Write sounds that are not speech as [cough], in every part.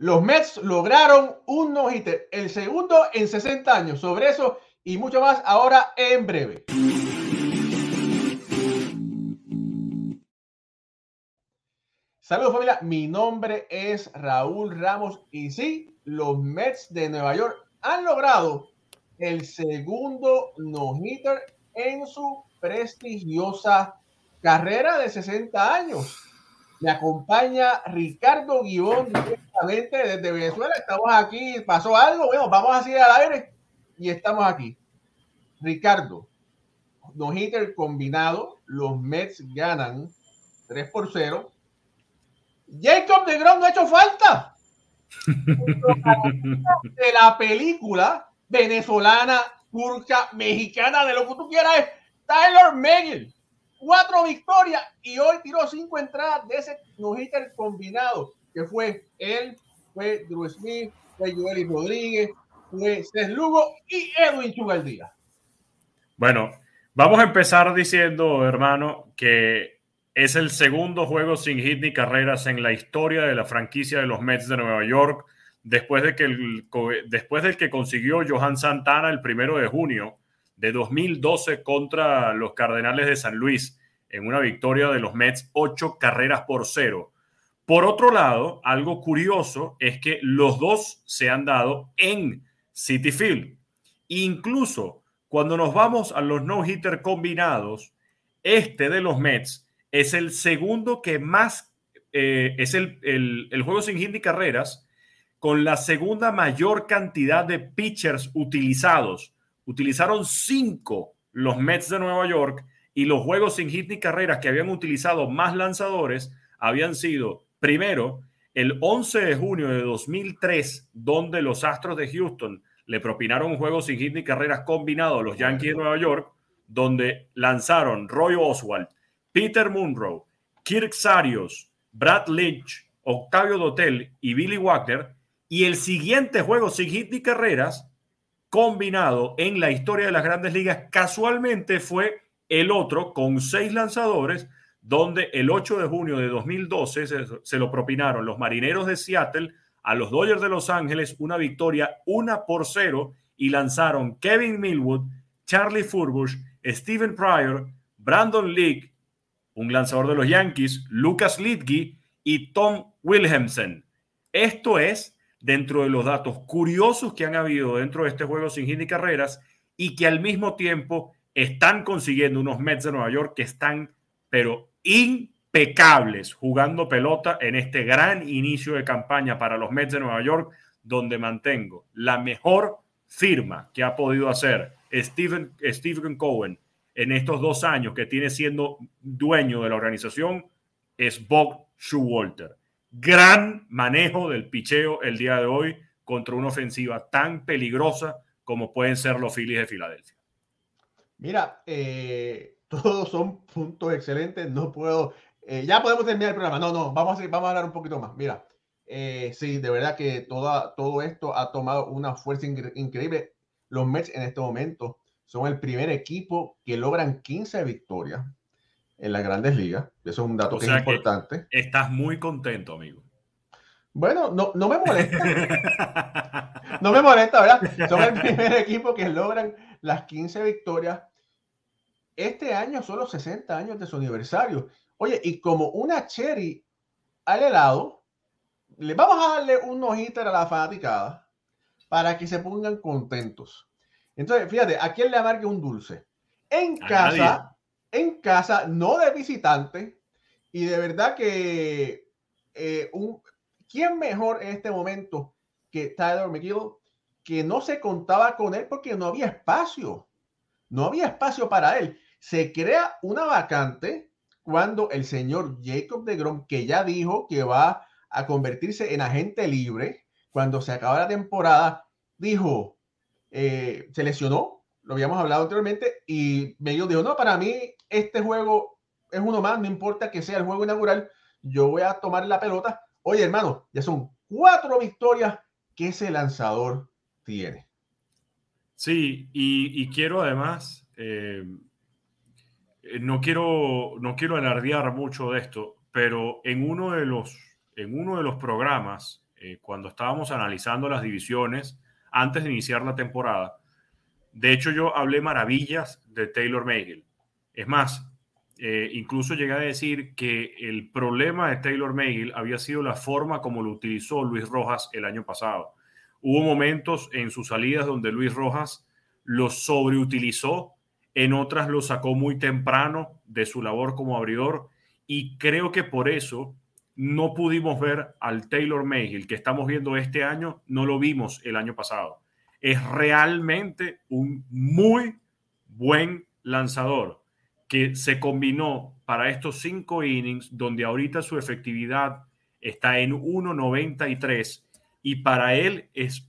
Los Mets lograron un no-hitter, el segundo en 60 años. Sobre eso y mucho más ahora en breve. Saludos familia, mi nombre es Raúl Ramos y sí, los Mets de Nueva York han logrado el segundo no-hitter en su prestigiosa carrera de 60 años. Me acompaña Ricardo Guibón directamente desde Venezuela. Estamos aquí, pasó algo, bueno, vamos a seguir al aire y estamos aquí. Ricardo, no-hitter combinado, los Mets ganan 3 por 0. Jacob de Grom no ha hecho falta. [laughs] de la película venezolana, turca, mexicana, de lo que tú quieras, es Tyler Megill. Cuatro victorias y hoy tiró cinco entradas de ese no-hitter combinado, que fue él, fue Drew Smith, fue Joely Rodríguez, fue Cés Lugo y Edwin Chugaldía. Bueno, vamos a empezar diciendo, hermano, que es el segundo juego sin hit ni carreras en la historia de la franquicia de los Mets de Nueva York después de que el, después del que consiguió Johan Santana el primero de junio de 2012 contra los Cardenales de San Luis en una victoria de los Mets ocho carreras por cero. Por otro lado, algo curioso es que los dos se han dado en City Field. Incluso cuando nos vamos a los no-hitter combinados, este de los Mets es el segundo que más, eh, es el, el, juego sin hit ni carreras con la segunda mayor cantidad de pitchers utilizados. Utilizaron cinco los Mets de Nueva York y los juegos sin hit ni carreras que habían utilizado más lanzadores habían sido, primero, el 11 de junio de 2003, donde los Astros de Houston le propinaron un juego sin hit ni carreras combinado a los Yankees de Nueva York, donde lanzaron Roy Oswald, Peter Munro, Kirk Sarios, Brad Lynch, Octavio Dotel y Billy Wagner y el siguiente juego sin hit ni carreras, combinado en la historia de las grandes ligas, casualmente fue el otro con seis lanzadores, donde el 8 de junio de 2012 se, lo propinaron los Marineros de Seattle a los Dodgers de Los Ángeles una victoria una por cero y lanzaron Kevin Millwood, Charlie Furbush, Steven Pryor, Brandon Leake, un lanzador de los Yankees, Lucas Lidgy y Tom Wilhelmsen. Esto es dentro de los datos curiosos que han habido dentro de este juego sin hit carreras y que al mismo tiempo están consiguiendo unos Mets de Nueva York que están, pero impecables, jugando pelota en este gran inicio de campaña para los Mets de Nueva York, donde mantengo la mejor firma que ha podido hacer Stephen, Stephen Cohen en estos dos años que tiene siendo dueño de la organización es Bob Showalter gran manejo del picheo el día de hoy contra una ofensiva tan peligrosa como pueden ser los Phillies de Filadelfia. Mira, eh, [laughs] todos son puntos excelentes. No puedo. Eh, ya podemos terminar el programa. No, no, vamos a, vamos a hablar un poquito más. Mira, eh, sí, de verdad que toda, todo esto ha tomado una fuerza increíble. Los Mets en este momento son el primer equipo que logran 15 victorias en las grandes ligas. Eso es un dato que es importante. estás muy contento, amigo. Bueno, no, no me molesta. [laughs] no me molesta, ¿verdad? Son el primer equipo que logran las 15 victorias. Este año son los 60 años de su aniversario. Oye, y como una cherry al helado, le vamos a darle un ojito a la fanaticada para que se pongan contentos. Entonces, fíjate, ¿a quién le amargue un dulce? En casa, en casa, no de visitante. Y de verdad que eh, un, ¿quién mejor en este momento que Tyler McGill? Que no se contaba con él porque no había espacio. No había espacio para él. Se crea una vacante cuando el señor Jacob de Grom, que ya dijo que va a convertirse en agente libre, cuando se acaba la temporada, dijo, eh, se lesionó, lo habíamos hablado anteriormente, y McGill dijo, no, para mí este juego es uno más, no importa que sea el juego inaugural, yo voy a tomar la pelota. Oye, hermano, ya son cuatro victorias que ese lanzador tiene. Sí, y, quiero además, eh, no, quiero, no quiero alardear mucho de esto, pero en uno de los, en uno de los programas eh, cuando estábamos analizando las divisiones antes de iniciar la temporada. De hecho, yo hablé maravillas de Taylor Mayhill. Es más, eh, incluso llegué a decir que el problema de Taylor Mayhill había sido la forma como lo utilizó Luis Rojas el año pasado. Hubo momentos en sus salidas donde Luis Rojas lo sobreutilizó, en otras lo sacó muy temprano de su labor como abridor y creo que por eso no pudimos ver al Taylor Mayhill que estamos viendo este año, no lo vimos el año pasado. Es realmente un muy buen lanzador que se combinó para estos cinco innings, donde ahorita su efectividad está en 1.93 y para él es,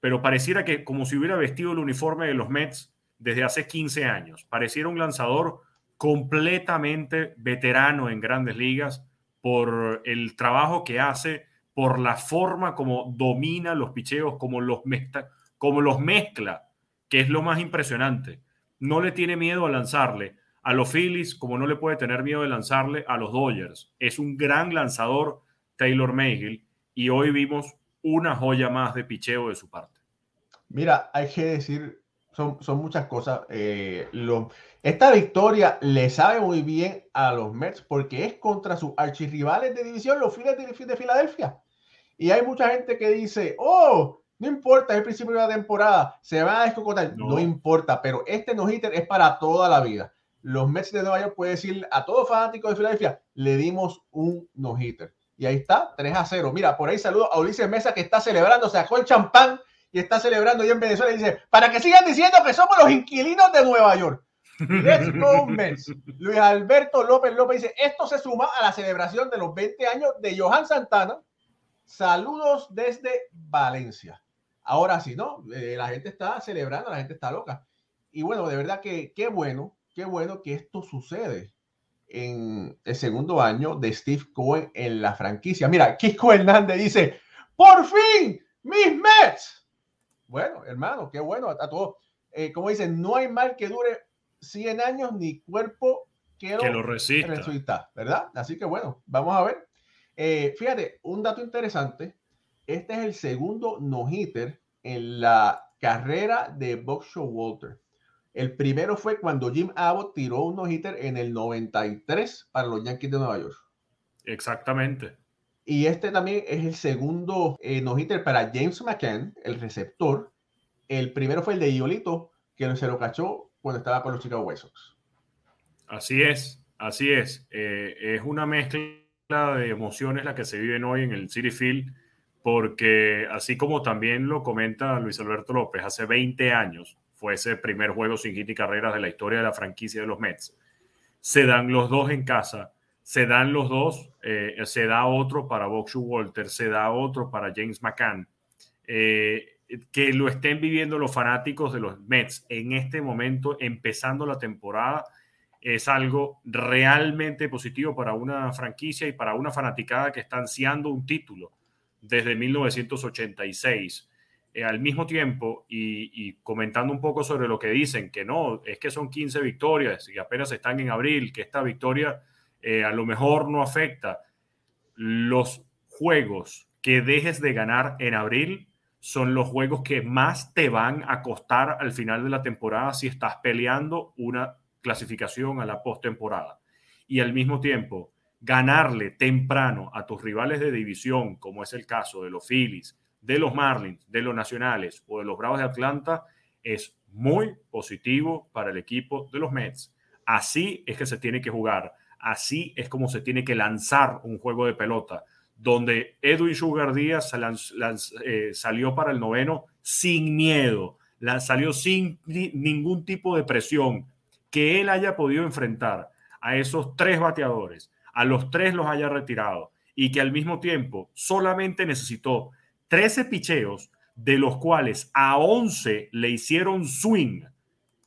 pero pareciera que como si hubiera vestido el uniforme de los Mets desde hace 15 años. Pareciera un lanzador completamente veterano en grandes ligas por el trabajo que hace, por la forma como domina los picheos, como los, mezcla, como los mezcla, que es lo más impresionante. No le tiene miedo a lanzarle a los Phillies como no le puede tener miedo de lanzarle a los Dodgers. Es un gran lanzador Taylor Mayhill y hoy vimos una joya más de picheo de su parte. Mira, hay que decir, son, son muchas cosas. Eh, lo, esta victoria le sabe muy bien a los Mets porque es contra sus archirrivales de división, los Phillies de, Filadelfia. Y hay mucha gente que dice, oh, no importa, es el principio de la temporada, se va a descocotar. No, importa, pero este no-hitter es para toda la vida. Los Mets de Nueva York pueden decir a todos fanáticos de Filadelfia, le dimos un no-hitter. Y ahí está, 3 a 0. Mira, por ahí saludo a Ulises Mesa que está celebrando, sacó el champán y está celebrando ya en Venezuela y dice, para que sigan diciendo que somos los inquilinos de Nueva York. Let's go, [laughs] Luis Alberto López López dice: Esto se suma a la celebración de los 20 años de Johan Santana. Saludos desde Valencia. Ahora sí, ¿no? Eh, la gente está celebrando, la gente está loca. Y bueno, de verdad que qué bueno, qué bueno que esto sucede en el segundo año de Steve Cohen en la franquicia. Mira, Kiko Hernández dice: ¡Por fin! ¡Mis Mets! Bueno, hermano, qué bueno a, todos. Eh, como dicen, no hay mal que dure 100 años ni cuerpo que lo, resista. ¿verdad? Así que bueno, vamos a ver. Eh, fíjate, un dato interesante. Este es el segundo no-hitter en la carrera de Buck Walter. El primero fue cuando Jim Abbott tiró un no-hitter en el 93 para los Yankees de Nueva York. Exactamente. Y este también es el segundo eh, no-hitter para James McCann, el receptor. El primero fue el de Iolito, que se lo cachó cuando estaba con los Chicago White Sox. Así es, así es. Eh, es una mezcla de emociones la que se viven hoy en el City Field, porque así como también lo comenta Luis Alberto López, hace 20 años fue ese primer juego sin hit y carreras de la historia de la franquicia de los Mets. Se dan los dos en casa, se dan los dos, eh, se da otro para Boxu Walter, se da otro para James McCann. Eh, que lo estén viviendo los fanáticos de los Mets en este momento, empezando la temporada, es algo realmente positivo para una franquicia y para una fanaticada que está ansiando un título desde 1986. Eh, al mismo tiempo, y, comentando un poco sobre lo que dicen, que no, es que son 15 victorias y apenas están en abril, que esta victoria eh, a lo mejor no afecta. Los juegos que dejes de ganar en abril son los juegos que más te van a costar al final de la temporada si estás peleando una clasificación a la postemporada. Y al mismo tiempo, ganarle temprano a tus rivales de división, como es el caso de los Phillies, de los Marlins, de los Nacionales o de los Bravos de Atlanta, es muy positivo para el equipo de los Mets. Así es que se tiene que jugar, así es como se tiene que lanzar un juego de pelota donde Edwin Sugar Díaz eh, salió para el noveno sin miedo, salió sin ningún tipo de presión, que él haya podido enfrentar a esos tres bateadores, a los tres los haya retirado y que al mismo tiempo solamente necesitó 13 picheos, de los cuales a 11 le hicieron swing.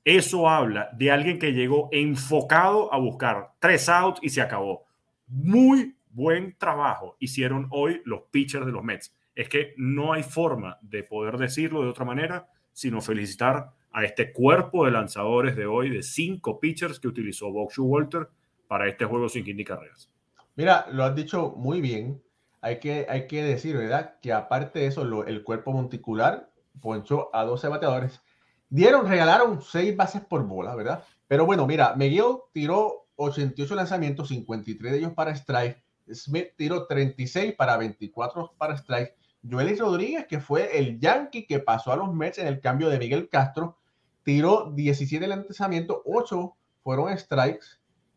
Eso habla de alguien que llegó enfocado a buscar tres outs y se acabó. Muy buen trabajo hicieron hoy los pitchers de los Mets. Es que no hay forma de poder decirlo de otra manera, sino felicitar a este cuerpo de lanzadores de hoy de cinco pitchers que utilizó Bob Walter para este juego sin hit carreras. Mira, lo has dicho muy bien. Hay que, hay que decir, ¿verdad? Que aparte de eso, el cuerpo monticular ponchó a 12 bateadores. Dieron, regalaron 6 bases por bola, ¿verdad? Pero bueno, mira, Miguel tiró 88 lanzamientos, 53 de ellos para strike. Smith tiró 36 para 24 para strike. Joelis Rodríguez, que fue el Yankee que pasó a los Mets en el cambio de Miguel Castro, tiró 17 lanzamientos, 8 fueron strikes.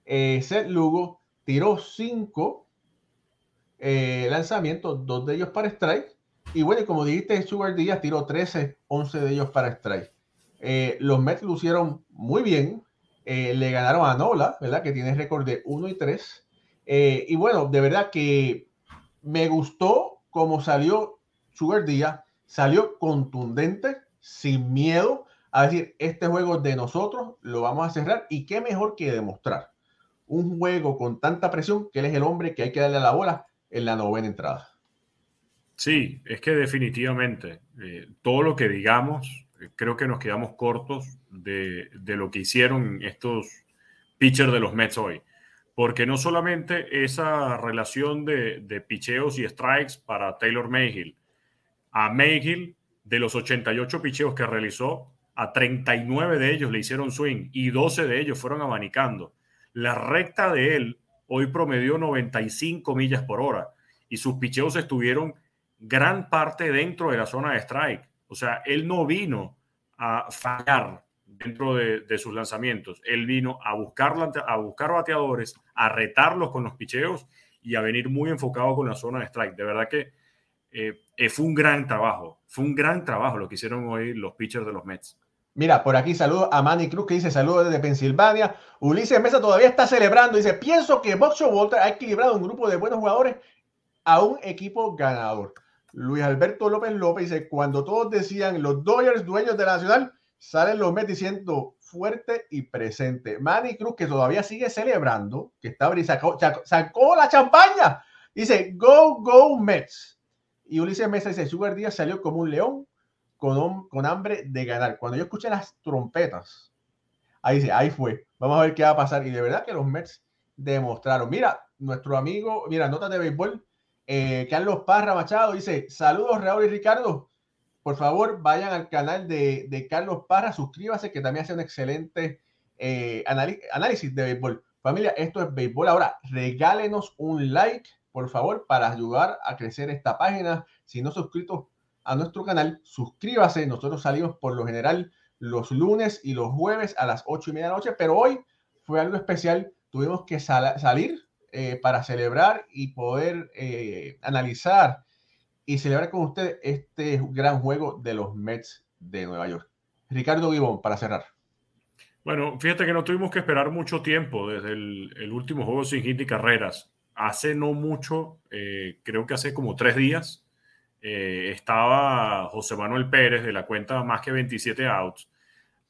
Eh, Seth Lugo tiró 5 eh, lanzamientos, 2 de ellos para strike. Y bueno, como dijiste, Sugar Díaz tiró 13, 11 de ellos para strike. Eh, los Mets lucieron muy bien. le ganaron a Nola, ¿verdad? Que tiene récord de 1 y 3. y bueno, de verdad que me gustó cómo salió Sugar Díaz. Salió contundente, sin miedo a decir, este juego de nosotros, lo vamos a cerrar y qué mejor que demostrar un juego con tanta presión que él es el hombre que hay que darle a la bola en la novena entrada. Sí, es que definitivamente eh, todo lo que digamos, eh, creo que nos quedamos cortos de, lo que hicieron estos pitchers de los Mets hoy. Porque no solamente esa relación de, de picheos y strikes para Taylor Mayhill, a Mayhill, de los 88 picheos que realizó, a 39 de ellos le hicieron swing y 12 de ellos fueron abanicando. La recta de él hoy promedió 95 millas por hora y sus picheos estuvieron gran parte dentro de la zona de strike. O sea, él no vino a fallar dentro de, sus lanzamientos. Él vino a buscar, a buscar bateadores, a retarlos con los picheos y a venir muy enfocado con la zona de strike. De verdad que eh, eh, fue un gran trabajo. Fue un gran trabajo lo que hicieron hoy los pitchers de los Mets. Mira, por aquí saludo a Manny Cruz que dice saludos desde Pensilvania. Ulises Mesa todavía está celebrando. Dice, pienso que Boxo Walter ha equilibrado un grupo de buenos jugadores a un equipo ganador. Luis Alberto López López dice, cuando todos decían los Dodgers dueños de la nacional, salen los Mets diciendo fuerte y presente. Manny Cruz que todavía sigue celebrando, que está sacó, sacó la champaña. Dice, go, go Mets. Y Ulises Mesa dice, Sugar Díaz salió como un león con, con hambre de ganar. Cuando yo escuché las trompetas, ahí dice, ahí fue. Vamos a ver qué va a pasar. Y de verdad que los Mets demostraron. Mira, nuestro amigo, mira, nota de béisbol, eh, Carlos Parra Machado dice, saludos Raúl y Ricardo. Por favor, vayan al canal de, de Carlos Parra, suscríbase, que también hace un excelente eh, análisis de béisbol. Familia, esto es béisbol. Ahora, regálenos un like, por favor, para ayudar a crecer esta página. Si no suscritos, a nuestro canal, suscríbase. Nosotros salimos por lo general los lunes y los jueves a las 8 y media de la noche, pero hoy fue algo especial. Tuvimos que salir eh, para celebrar y poder eh, analizar y celebrar con usted este gran juego de los Mets de Nueva York. Ricardo Gibón, para cerrar. Bueno, fíjate que no tuvimos que esperar mucho tiempo desde el, último juego sin hit y carreras. Hace no mucho, eh, creo que hace como tres días, eh, estaba José Manuel Pérez de la cuenta Más que 27 Outs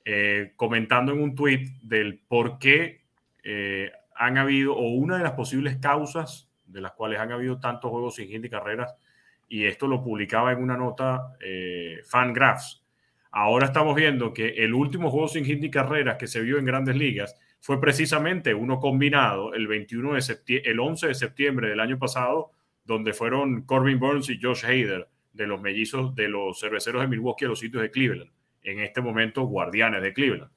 eh, comentando en un tweet del por qué eh, han habido, o una de las posibles causas de las cuales han habido tantos juegos sin hit y carreras, y esto lo publicaba en una nota Fangraphs. Ahora estamos viendo que el último juego sin hit y carreras que se vio en grandes ligas fue precisamente uno combinado el, 21 de el 11 de septiembre del año pasado donde fueron Corbin Burns y Josh Hader de los mellizos de los cerveceros de Milwaukee a los sitios de Cleveland. En este momento, guardianes de Cleveland.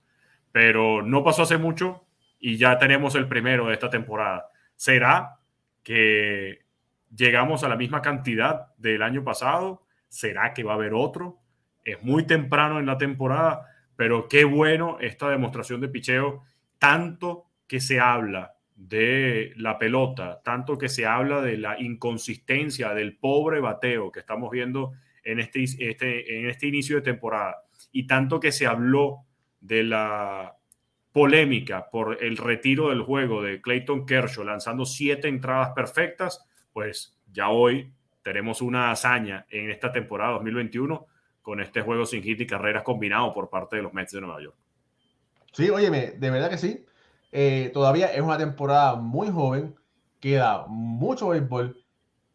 Pero no pasó hace mucho y ya tenemos el primero de esta temporada. ¿Será que llegamos a la misma cantidad del año pasado? ¿Será que va a haber otro? Es muy temprano en la temporada, pero qué bueno esta demostración de picheo, tanto que se habla de la pelota, tanto que se habla de la inconsistencia del pobre bateo que estamos viendo en este, este, en este inicio de temporada, y tanto que se habló de la polémica por el retiro del juego de Clayton Kershaw lanzando siete entradas perfectas, pues ya hoy tenemos una hazaña en esta temporada 2021 con este juego sin hit y carreras combinado por parte de los Mets de Nueva York. Sí, óyeme, de verdad que sí. Eh, todavía es una temporada muy joven, queda mucho béisbol.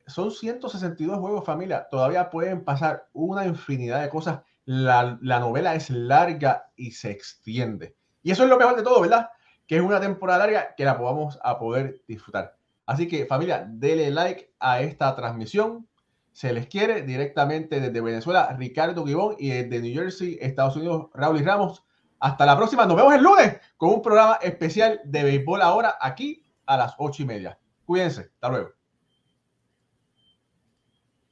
Son 162 juegos, familia. Todavía pueden pasar una infinidad de cosas. La, novela es larga y se extiende. Y eso es lo mejor de todo, ¿verdad? Que es una temporada larga que la podamos a poder disfrutar. Así que familia, dele like a esta transmisión. Se les quiere directamente desde Venezuela, Ricardo Gibón y desde New Jersey, Estados Unidos, Raúl y Ramos. Hasta la próxima. Nos vemos el lunes con un programa especial de béisbol ahora aquí a las ocho y media. Cuídense. Hasta luego.